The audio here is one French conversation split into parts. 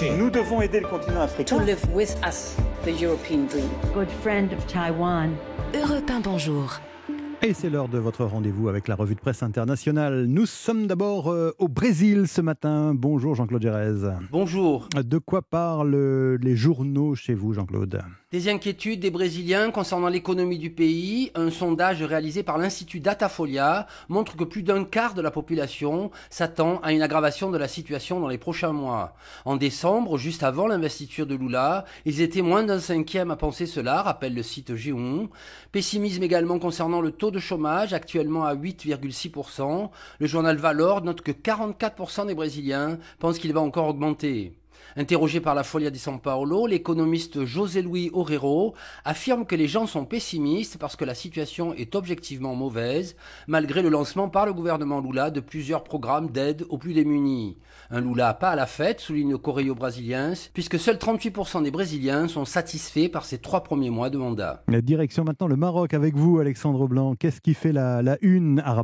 marché. Nous devons aider le continent africain. To live with us the European dream. Good friend of Taiwan. Europe 1, bonjour. Et c'est l'heure de votre rendez-vous avec la revue de presse internationale. Nous sommes d'abord euh, au Brésil ce matin. Bonjour Jean-Claude Gérez. Bonjour. De quoi parlent les journaux chez vous, Jean-Claude? Des inquiétudes des Brésiliens concernant l'économie du pays. Un sondage réalisé par l'Institut Datafolia montre que plus d'un quart de la population s'attend à une aggravation de la situation dans les prochains mois. En décembre, juste avant l'investiture de Lula, ils étaient moins d'un cinquième à penser cela, rappelle le site G1. Pessimisme également concernant le taux de chômage, actuellement à 8,6%. Le journal Valor note que 44% des Brésiliens pensent qu'il va encore augmenter. Interrogé par la Folia de São Paulo, l'économiste José Luis Orrero affirme que les gens sont pessimistes parce que la situation est objectivement mauvaise, malgré le lancement par le gouvernement Lula de plusieurs programmes d'aide aux plus démunis. Un Lula pas à la fête, souligne Correio Brasiliens, puisque seuls 38% des Brésiliens sont satisfaits par ces trois premiers mois de mandat. La direction maintenant le Maroc avec vous, Alexandre Blanc. Qu'est-ce qui fait la, la une à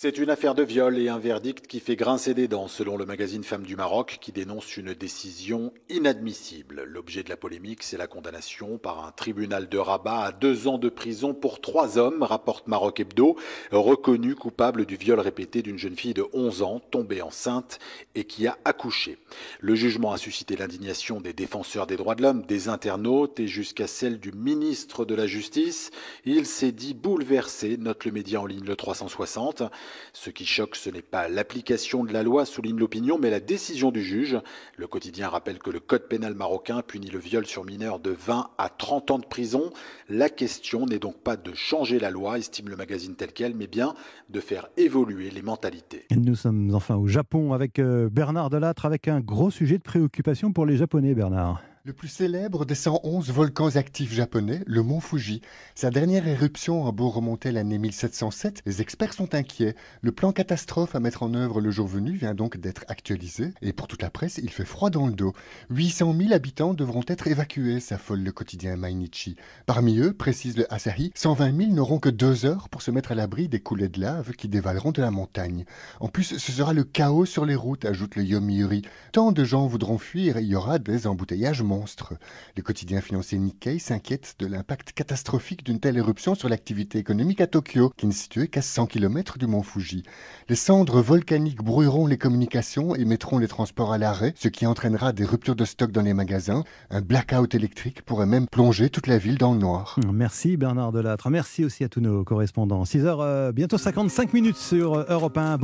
c'est une affaire de viol et un verdict qui fait grincer des dents, selon le magazine Femmes du Maroc, qui dénonce une décision inadmissible. L'objet de la polémique, c'est la condamnation par un tribunal de Rabat à deux ans de prison pour trois hommes, rapporte Maroc Hebdo, reconnus coupables du viol répété d'une jeune fille de 11 ans, tombée enceinte et qui a accouché. Le jugement a suscité l'indignation des défenseurs des droits de l'homme, des internautes et jusqu'à celle du ministre de la Justice. Il s'est dit bouleversé, note le média en ligne le 360. Ce qui choque, ce n'est pas l'application de la loi, souligne l'opinion, mais la décision du juge. Le quotidien rappelle que le code pénal marocain punit le viol sur mineur de 20 à 30 ans de prison. La question n'est donc pas de changer la loi, estime le magazine tel quel, mais bien de faire évoluer les mentalités. Nous sommes enfin au Japon avec euh, Bernard Delattre, avec un gros sujet de préoccupation pour les Japonais, Bernard. Le plus célèbre des 111 volcans actifs japonais, le mont Fuji. Sa dernière éruption a beau remonter l'année 1707, les experts sont inquiets. Le plan catastrophe à mettre en œuvre le jour venu vient donc d'être actualisé, et pour toute la presse, il fait froid dans le dos. 800 000 habitants devront être évacués, s'affole le quotidien Mainichi. Parmi eux, précise le Asahi, 120 000 n'auront que deux heures pour se mettre à l'abri des coulées de lave qui dévaleront de la montagne. En plus, ce sera le chaos sur les routes, ajoute le Yomiuri. Tant de gens voudront fuir, il y aura des embouteillages monstres. Le quotidien financier Nikkei s'inquiète de l'impact catastrophique d'une telle éruption sur l'activité économique à Tokyo, qui n'est située qu'à 100 km du mont Fuji. Les cendres volcaniques brouilleront les communications et mettront les transports à l'arrêt, ce qui entraînera des ruptures de stock dans les magasins. Un blackout électrique pourrait même plonger toute la ville dans le noir. Merci Bernard Delattre. Merci aussi à tous nos correspondants. 6h, euh, bientôt 55 minutes sur Europe 1.